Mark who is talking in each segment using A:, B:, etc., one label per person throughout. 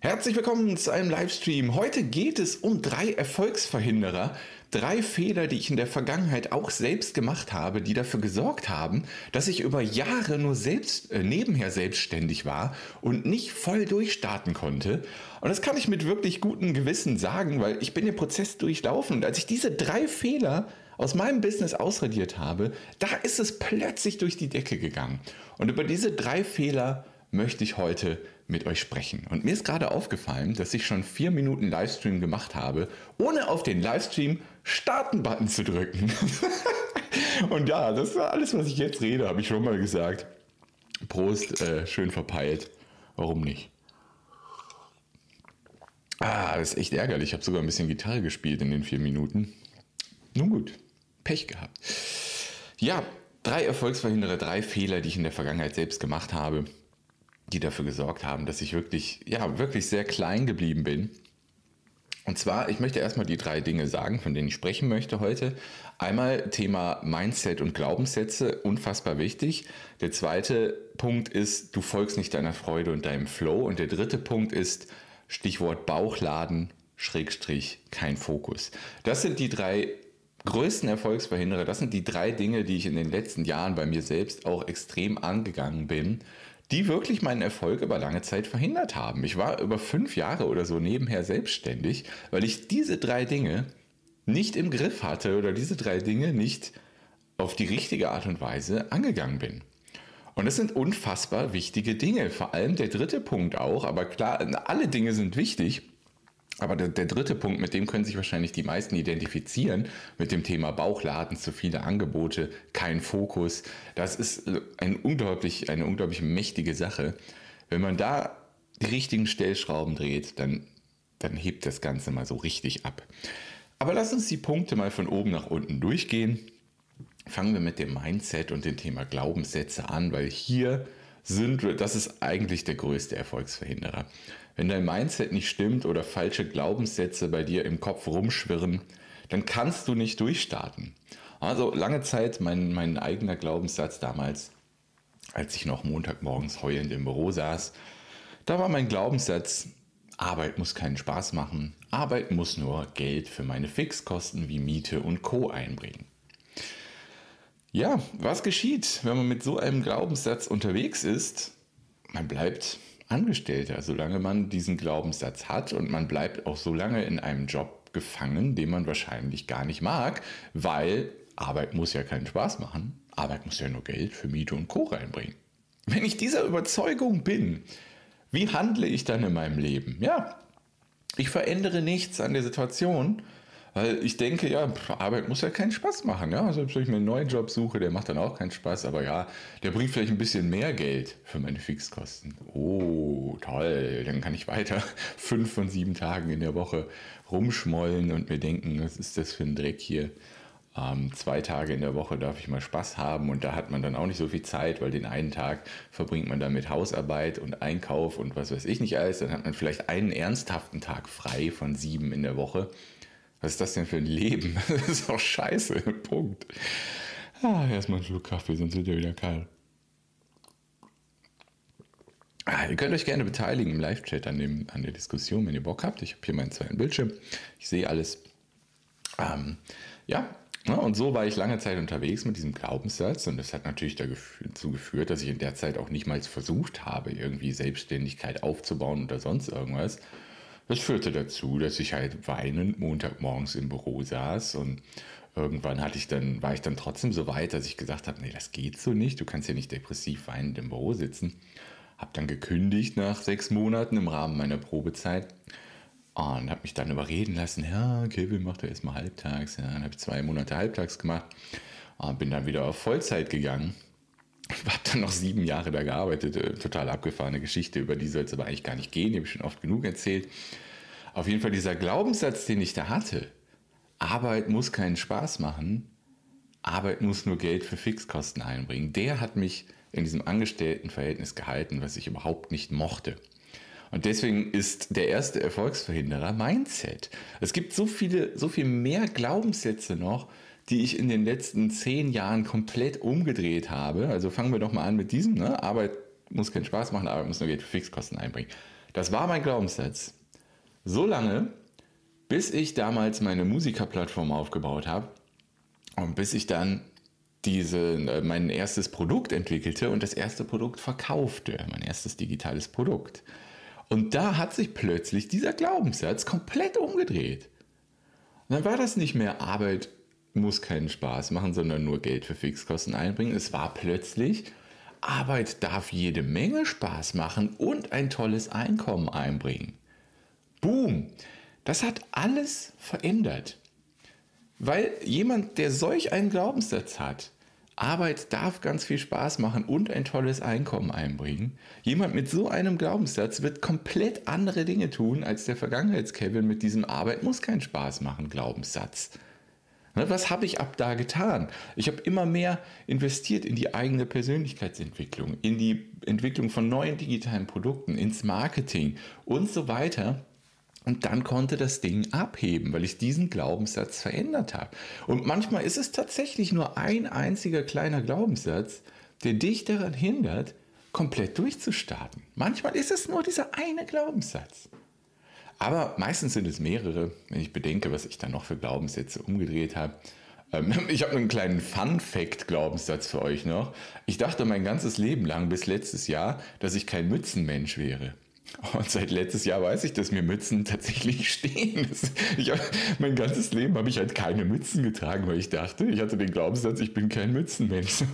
A: Herzlich willkommen zu einem Livestream. Heute geht es um drei Erfolgsverhinderer, drei Fehler, die ich in der Vergangenheit auch selbst gemacht habe, die dafür gesorgt haben, dass ich über Jahre nur selbst äh, nebenher selbstständig war und nicht voll durchstarten konnte. Und das kann ich mit wirklich gutem Gewissen sagen, weil ich bin den Prozess durchlaufen und als ich diese drei Fehler aus meinem Business ausradiert habe, da ist es plötzlich durch die Decke gegangen. Und über diese drei Fehler möchte ich heute mit euch sprechen. Und mir ist gerade aufgefallen, dass ich schon vier Minuten Livestream gemacht habe, ohne auf den Livestream Starten-Button zu drücken. Und ja, das war alles, was ich jetzt rede, habe ich schon mal gesagt. Prost, äh, schön verpeilt. Warum nicht? Ah, das ist echt ärgerlich. Ich habe sogar ein bisschen Gitarre gespielt in den vier Minuten. Nun gut, Pech gehabt. Ja, drei Erfolgsverhinderer, drei Fehler, die ich in der Vergangenheit selbst gemacht habe die dafür gesorgt haben, dass ich wirklich, ja, wirklich sehr klein geblieben bin. Und zwar, ich möchte erstmal die drei Dinge sagen, von denen ich sprechen möchte heute. Einmal Thema Mindset und Glaubenssätze, unfassbar wichtig. Der zweite Punkt ist, du folgst nicht deiner Freude und deinem Flow. Und der dritte Punkt ist, Stichwort Bauchladen, Schrägstrich, kein Fokus. Das sind die drei größten Erfolgsverhinderer. Das sind die drei Dinge, die ich in den letzten Jahren bei mir selbst auch extrem angegangen bin die wirklich meinen Erfolg über lange Zeit verhindert haben. Ich war über fünf Jahre oder so nebenher selbstständig, weil ich diese drei Dinge nicht im Griff hatte oder diese drei Dinge nicht auf die richtige Art und Weise angegangen bin. Und das sind unfassbar wichtige Dinge. Vor allem der dritte Punkt auch, aber klar, alle Dinge sind wichtig. Aber der, der, dritte Punkt, mit dem können sich wahrscheinlich die meisten identifizieren, mit dem Thema Bauchladen, zu viele Angebote, kein Fokus. Das ist ein unglaublich, eine unglaublich mächtige Sache. Wenn man da die richtigen Stellschrauben dreht, dann, dann hebt das Ganze mal so richtig ab. Aber lass uns die Punkte mal von oben nach unten durchgehen. Fangen wir mit dem Mindset und dem Thema Glaubenssätze an, weil hier sind das ist eigentlich der größte Erfolgsverhinderer. Wenn dein Mindset nicht stimmt oder falsche Glaubenssätze bei dir im Kopf rumschwirren, dann kannst du nicht durchstarten. Also lange Zeit mein, mein eigener Glaubenssatz damals, als ich noch Montagmorgens heulend im Büro saß, da war mein Glaubenssatz, Arbeit muss keinen Spaß machen, Arbeit muss nur Geld für meine Fixkosten wie Miete und Co einbringen. Ja, was geschieht, wenn man mit so einem Glaubenssatz unterwegs ist? Man bleibt Angestellter, solange man diesen Glaubenssatz hat und man bleibt auch so lange in einem Job gefangen, den man wahrscheinlich gar nicht mag, weil Arbeit muss ja keinen Spaß machen. Arbeit muss ja nur Geld für Miete und Co. reinbringen. Wenn ich dieser Überzeugung bin, wie handle ich dann in meinem Leben? Ja, ich verändere nichts an der Situation, weil ich denke, ja, Arbeit muss ja keinen Spaß machen. Ja? Selbst wenn ich mir einen neuen Job suche, der macht dann auch keinen Spaß. Aber ja, der bringt vielleicht ein bisschen mehr Geld für meine Fixkosten. Oh, toll. Dann kann ich weiter fünf von sieben Tagen in der Woche rumschmollen und mir denken, was ist das für ein Dreck hier? Ähm, zwei Tage in der Woche darf ich mal Spaß haben und da hat man dann auch nicht so viel Zeit, weil den einen Tag verbringt man dann mit Hausarbeit und Einkauf und was weiß ich nicht alles. Dann hat man vielleicht einen ernsthaften Tag frei von sieben in der Woche. Was ist das denn für ein Leben? Das ist auch scheiße. Punkt. Ah, erstmal einen Schluck Kaffee, sonst wird ja wieder kalt. Ah, ihr könnt euch gerne beteiligen im Live-Chat an, an der Diskussion, wenn ihr Bock habt. Ich habe hier meinen zweiten Bildschirm. Ich sehe alles. Ähm, ja, ja, und so war ich lange Zeit unterwegs mit diesem Glaubenssatz und das hat natürlich dazu geführt, dass ich in der Zeit auch nicht mal versucht habe, irgendwie Selbstständigkeit aufzubauen oder sonst irgendwas, das führte dazu, dass ich halt weinend Montagmorgens im Büro saß und irgendwann hatte ich dann, war ich dann trotzdem so weit, dass ich gesagt habe, nee, das geht so nicht, du kannst ja nicht depressiv weinend im Büro sitzen. Hab dann gekündigt nach sechs Monaten im Rahmen meiner Probezeit und habe mich dann überreden lassen, ja, Kevin macht ja erstmal halbtags. Ja, dann habe ich zwei Monate halbtags gemacht und bin dann wieder auf Vollzeit gegangen habe dann noch sieben Jahre da gearbeitet. Äh, total abgefahrene Geschichte, über die soll es aber eigentlich gar nicht gehen. Die habe ich schon oft genug erzählt. Auf jeden Fall dieser Glaubenssatz, den ich da hatte. Arbeit muss keinen Spaß machen. Arbeit muss nur Geld für Fixkosten einbringen. Der hat mich in diesem Angestelltenverhältnis gehalten, was ich überhaupt nicht mochte. Und deswegen ist der erste Erfolgsverhinderer Mindset. Es gibt so viele, so viel mehr Glaubenssätze noch, die ich in den letzten zehn Jahren komplett umgedreht habe. Also fangen wir doch mal an mit diesem. Ne? Arbeit muss keinen Spaß machen, Arbeit muss nur Geld für Fixkosten einbringen. Das war mein Glaubenssatz. So lange, bis ich damals meine Musikerplattform aufgebaut habe und bis ich dann diese, äh, mein erstes Produkt entwickelte und das erste Produkt verkaufte, mein erstes digitales Produkt. Und da hat sich plötzlich dieser Glaubenssatz komplett umgedreht. Und dann war das nicht mehr Arbeit muss keinen Spaß machen, sondern nur Geld für Fixkosten einbringen. Es war plötzlich Arbeit darf jede Menge Spaß machen und ein tolles Einkommen einbringen. Boom! Das hat alles verändert. Weil jemand, der solch einen Glaubenssatz hat, Arbeit darf ganz viel Spaß machen und ein tolles Einkommen einbringen. Jemand mit so einem Glaubenssatz wird komplett andere Dinge tun als der Vergangenheits-Kevin mit diesem Arbeit muss keinen Spaß machen Glaubenssatz. Ne, was habe ich ab da getan? Ich habe immer mehr investiert in die eigene Persönlichkeitsentwicklung, in die Entwicklung von neuen digitalen Produkten, ins Marketing und so weiter. Und dann konnte das Ding abheben, weil ich diesen Glaubenssatz verändert habe. Und manchmal ist es tatsächlich nur ein einziger kleiner Glaubenssatz, der dich daran hindert, komplett durchzustarten. Manchmal ist es nur dieser eine Glaubenssatz. Aber meistens sind es mehrere, wenn ich bedenke, was ich da noch für Glaubenssätze umgedreht habe. Ähm, ich habe einen kleinen Fun-Fact-Glaubenssatz für euch noch. Ich dachte mein ganzes Leben lang bis letztes Jahr, dass ich kein Mützenmensch wäre. Und seit letztes Jahr weiß ich, dass mir Mützen tatsächlich stehen. Ich, mein ganzes Leben habe ich halt keine Mützen getragen, weil ich dachte, ich hatte den Glaubenssatz, ich bin kein Mützenmensch.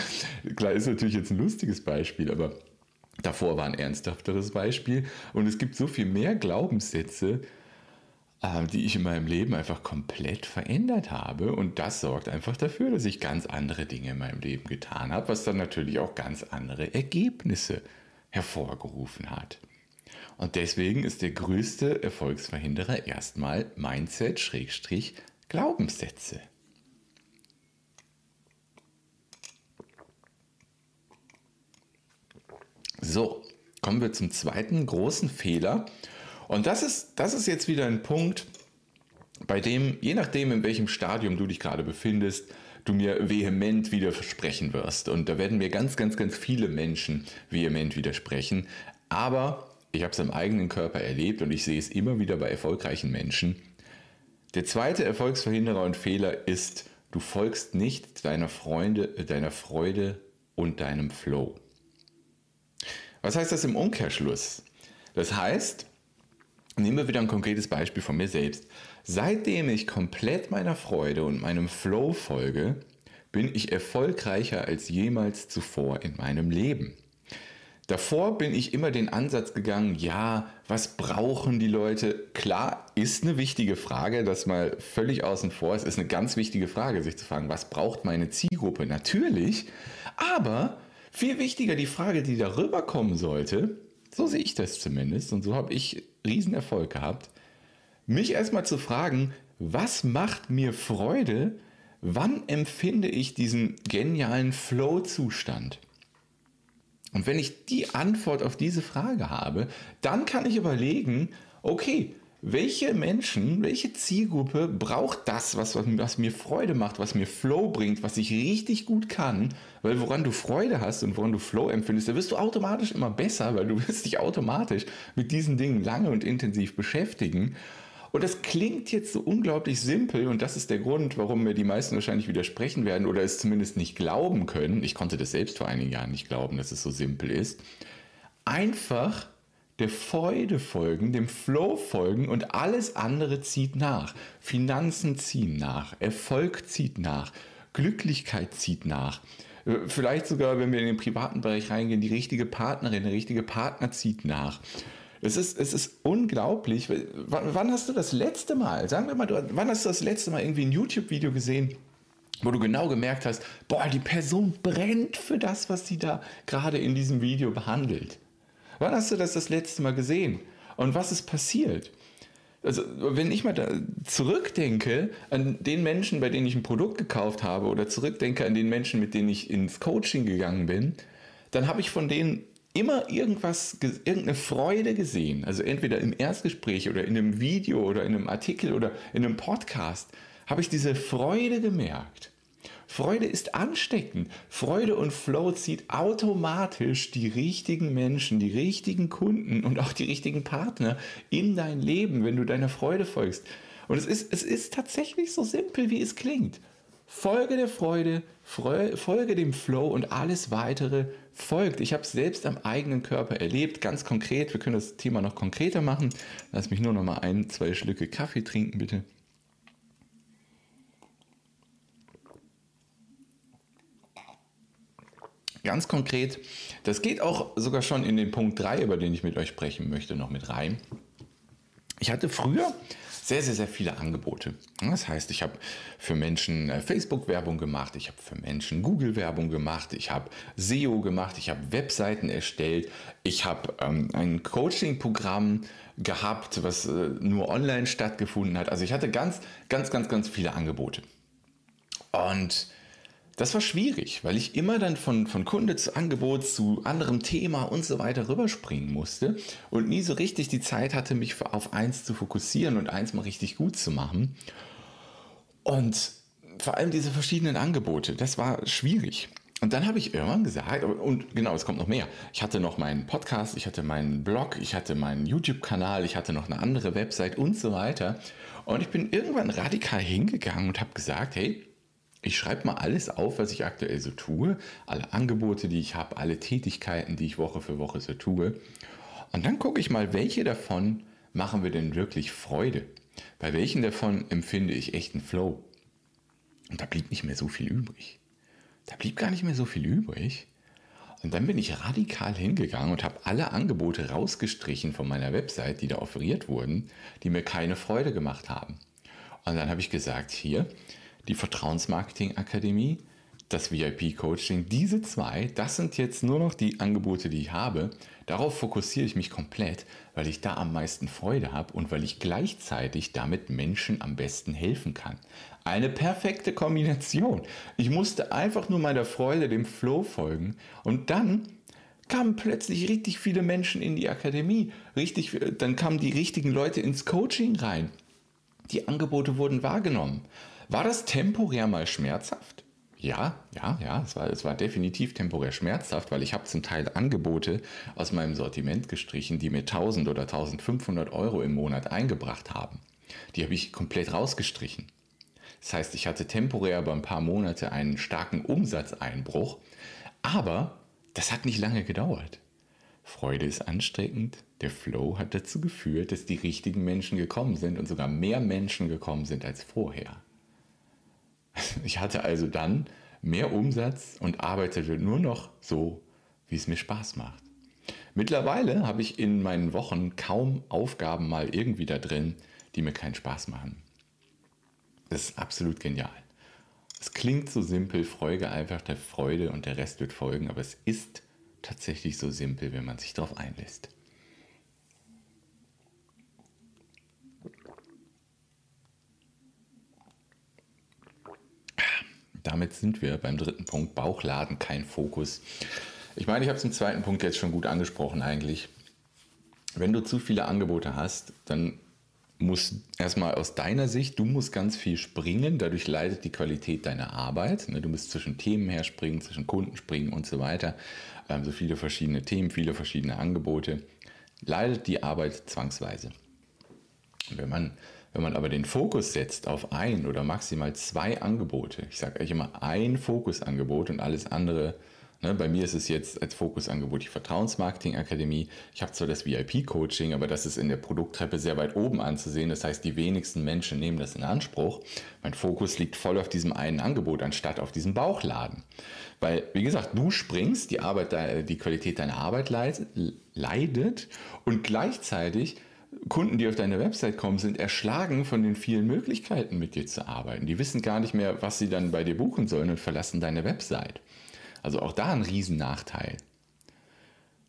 A: Klar ist natürlich jetzt ein lustiges Beispiel, aber davor war ein ernsthafteres Beispiel. Und es gibt so viel mehr Glaubenssätze, ähm, die ich in meinem Leben einfach komplett verändert habe. Und das sorgt einfach dafür, dass ich ganz andere Dinge in meinem Leben getan habe, was dann natürlich auch ganz andere Ergebnisse hervorgerufen hat. Und deswegen ist der größte Erfolgsverhinderer erstmal Mindset-Glaubenssätze. So, kommen wir zum zweiten großen Fehler. Und das ist, das ist jetzt wieder ein Punkt, bei dem, je nachdem, in welchem Stadium du dich gerade befindest, du mir vehement widersprechen wirst. Und da werden mir ganz, ganz, ganz viele Menschen vehement widersprechen. Aber ich habe es am eigenen Körper erlebt und ich sehe es immer wieder bei erfolgreichen Menschen. Der zweite Erfolgsverhinderer und Fehler ist, du folgst nicht deiner, Freunde, deiner Freude und deinem Flow. Was heißt das im Umkehrschluss? Das heißt, nehmen wir wieder ein konkretes Beispiel von mir selbst. Seitdem ich komplett meiner Freude und meinem Flow folge, bin ich erfolgreicher als jemals zuvor in meinem Leben. Davor bin ich immer den Ansatz gegangen, ja, was brauchen die Leute? Klar, ist eine wichtige Frage, das mal völlig außen vor ist, ist eine ganz wichtige Frage, sich zu fragen, was braucht meine Zielgruppe? Natürlich, aber viel wichtiger die Frage, die darüber kommen sollte, so sehe ich das zumindest und so habe ich Riesenerfolg gehabt, mich erstmal zu fragen, was macht mir Freude? Wann empfinde ich diesen genialen Flow-Zustand? Und wenn ich die Antwort auf diese Frage habe, dann kann ich überlegen, okay, welche Menschen, welche Zielgruppe braucht das, was, was, mir Freude macht, was mir Flow bringt, was ich richtig gut kann, weil woran du Freude hast und woran du Flow empfindest, da wirst du automatisch immer besser, weil du wirst dich automatisch mit diesen Dingen lange und intensiv beschäftigen und das klingt jetzt so unglaublich simpel und das ist der Grund, warum mir die meisten wahrscheinlich widersprechen werden oder es zumindest nicht glauben können. Ich konnte das selbst vor einigen Jahren nicht glauben, dass es so simpel ist. Einfach der Freude folgen, dem Flow folgen und alles andere zieht nach. Finanzen ziehen nach, Erfolg zieht nach, Glücklichkeit zieht nach. Äh, vielleicht sogar, wenn wir in den privaten Bereich reingehen, die richtige Partnerin, der richtige Partner zieht nach. Es ist, es ist unglaublich. Wann, wann hast du das letzte Mal, sagen wir mal, wann hast du das letzte Mal irgendwie ein YouTube-Video gesehen, wo du genau gemerkt hast, boah, die Person brennt für das, was sie da gerade in diesem Video behandelt. Wann hast du das das letzte Mal gesehen? Und was ist passiert? Also, wenn ich mal zurückdenke an den Menschen, bei denen ich ein Produkt gekauft habe, oder zurückdenke an den Menschen, mit denen ich ins Coaching gegangen bin, dann habe ich von denen immer irgendwas, irgendeine Freude gesehen. Also entweder im Erstgespräch oder in einem Video oder in einem Artikel oder in einem Podcast habe ich diese Freude gemerkt. Freude ist ansteckend. Freude und Flow zieht automatisch die richtigen Menschen, die richtigen Kunden und auch die richtigen Partner in dein Leben, wenn du deiner Freude folgst. Und es ist, es ist tatsächlich so simpel, wie es klingt. Folge der Freude, folge dem Flow und alles weitere folgt. Ich habe es selbst am eigenen Körper erlebt, ganz konkret. Wir können das Thema noch konkreter machen. Lass mich nur noch mal ein, zwei Schlücke Kaffee trinken, bitte. Ganz konkret, das geht auch sogar schon in den Punkt 3, über den ich mit euch sprechen möchte, noch mit rein. Ich hatte früher sehr, sehr, sehr viele Angebote. Das heißt, ich habe für Menschen äh, Facebook-Werbung gemacht, ich habe für Menschen Google-Werbung gemacht, ich habe SEO gemacht, ich habe Webseiten erstellt, ich habe ähm, ein Coaching-Programm gehabt, was äh, nur online stattgefunden hat. Also ich hatte ganz, ganz, ganz, ganz viele Angebote. Und das war schwierig, weil ich immer dann von, von Kunde zu Angebot zu anderem Thema und so weiter rüberspringen musste und nie so richtig die Zeit hatte, mich auf eins zu fokussieren und eins mal richtig gut zu machen. Und vor allem diese verschiedenen Angebote, das war schwierig. Und dann habe ich irgendwann gesagt, und genau, es kommt noch mehr. Ich hatte noch meinen Podcast, ich hatte meinen Blog, ich hatte meinen YouTube-Kanal, ich hatte noch eine andere Website und so weiter. Und ich bin irgendwann radikal hingegangen und habe gesagt, hey, ich schreibe mal alles auf, was ich aktuell so tue, alle Angebote, die ich habe, alle Tätigkeiten, die ich Woche für Woche so tue. Und dann gucke ich mal, welche davon machen wir denn wirklich Freude? Bei welchen davon empfinde ich echten Flow? Und da blieb nicht mehr so viel übrig. Da blieb gar nicht mehr so viel übrig. Und dann bin ich radikal hingegangen und habe alle Angebote rausgestrichen von meiner Website, die da offeriert wurden, die mir keine Freude gemacht haben. Und dann habe ich gesagt, hier, die Vertrauensmarketing Akademie, das VIP-Coaching, diese zwei, das sind jetzt nur noch die Angebote, die ich habe. Darauf fokussiere ich mich komplett, weil ich da am meisten Freude habe und weil ich gleichzeitig damit Menschen am besten helfen kann. Eine perfekte Kombination. Ich musste einfach nur meiner Freude, dem Flow folgen und dann kamen plötzlich richtig viele Menschen in die Akademie. Richtig, dann kamen die richtigen Leute ins Coaching rein. Die Angebote wurden wahrgenommen. War das temporär mal schmerzhaft? Ja, ja, ja, es war, es war definitiv temporär schmerzhaft, weil ich habe zum Teil Angebote aus meinem Sortiment gestrichen, die mir 1000 oder 1500 Euro im Monat eingebracht haben. Die habe ich komplett rausgestrichen. Das heißt, ich hatte temporär über ein paar Monate einen starken Umsatzeinbruch, aber das hat nicht lange gedauert. Freude ist ansteckend, der Flow hat dazu geführt, dass die richtigen Menschen gekommen sind und sogar mehr Menschen gekommen sind als vorher. Ich hatte also dann mehr Umsatz und arbeitete nur noch so, wie es mir Spaß macht. Mittlerweile habe ich in meinen Wochen kaum Aufgaben mal irgendwie da drin, die mir keinen Spaß machen. Das ist absolut genial. Es klingt so simpel, folge einfach der Freude und der Rest wird folgen, aber es ist tatsächlich so simpel, wenn man sich darauf einlässt. Damit sind wir beim dritten Punkt, Bauchladen, kein Fokus. Ich meine, ich habe es im zweiten Punkt jetzt schon gut angesprochen eigentlich. Wenn du zu viele Angebote hast, dann muss erstmal aus deiner Sicht, du musst ganz viel springen, dadurch leidet die Qualität deiner Arbeit. Ne? Du musst zwischen Themen herspringen, zwischen Kunden springen und so weiter. Ähm, so viele verschiedene Themen, viele verschiedene Angebote. Leidet die Arbeit zwangsweise. Wenn man wenn man aber den Fokus setzt auf ein oder maximal zwei Angebote, ich sage eigentlich immer ein Fokusangebot und alles andere, ne, bei mir ist es jetzt als Fokusangebot die Vertrauensmarketing Akademie. Ich habe zwar das VIP-Coaching, aber das ist in der Produkttreppe sehr weit oben anzusehen. Das heißt, die wenigsten Menschen nehmen das in Anspruch. Mein Fokus liegt voll auf diesem einen Angebot, anstatt auf diesem Bauchladen. Weil, wie gesagt, du springst, die, Arbeit, die Qualität deiner Arbeit leidet und gleichzeitig Kunden, die auf deine Website kommen, sind erschlagen von den vielen Möglichkeiten, mit dir zu arbeiten. Die wissen gar nicht mehr, was sie dann bei dir buchen sollen und verlassen deine Website. Also auch da ein Riesennachteil.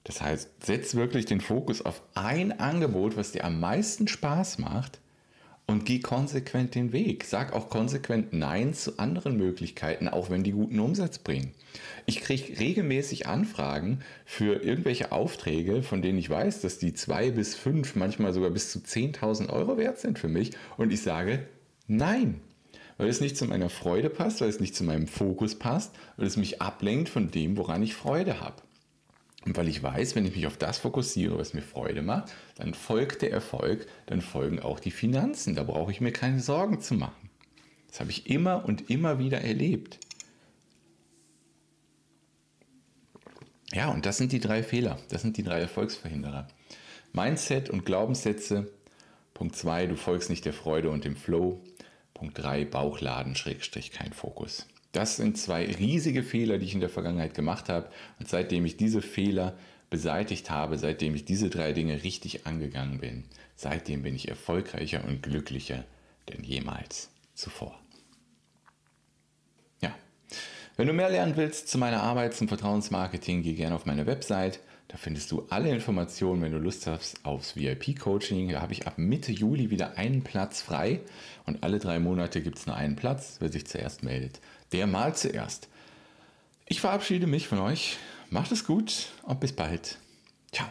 A: Das heißt, setz wirklich den Fokus auf ein Angebot, was dir am meisten Spaß macht und geh konsequent den Weg. Sag auch konsequent Nein zu anderen Möglichkeiten, auch wenn die guten Umsatz bringen. Ich kriege regelmäßig Anfragen für irgendwelche Aufträge, von denen ich weiß, dass die zwei bis fünf, manchmal sogar bis zu 10.000 Euro wert sind für mich. Und ich sage Nein. weil es nicht zu meiner Freude passt, weil es nicht zu meinem Fokus passt, weil es mich ablenkt von dem, woran ich Freude habe. Und weil ich weiß, wenn ich mich auf das fokussiere, was mir Freude macht, dann folgt der Erfolg, dann folgen auch die Finanzen. Da brauche ich mir keine Sorgen zu machen. Das habe ich immer und immer wieder erlebt. Ja, und das sind die drei Fehler. Das sind die drei Erfolgsverhinderer. Mindset und Glaubenssätze. Punkt 2, du folgst nicht der Freude und dem Flow. Punkt 3, Bauchladen, Schrägstrich, kein Fokus. Das sind zwei riesige Fehler, die ich in der Vergangenheit gemacht habe. Und seitdem ich diese Fehler beseitigt habe, seitdem ich diese drei Dinge richtig angegangen bin, seitdem bin ich erfolgreicher und glücklicher denn jemals zuvor. Ja, wenn du mehr lernen willst zu meiner Arbeit zum Vertrauensmarketing, geh gerne auf meine Website. Da findest du alle Informationen, wenn du Lust hast aufs VIP-Coaching. Da habe ich ab Mitte Juli wieder einen Platz frei und alle drei Monate gibt es nur einen Platz. Wer sich zuerst meldet, der mal zuerst. Ich verabschiede mich von euch. Macht es gut und bis bald. Ciao.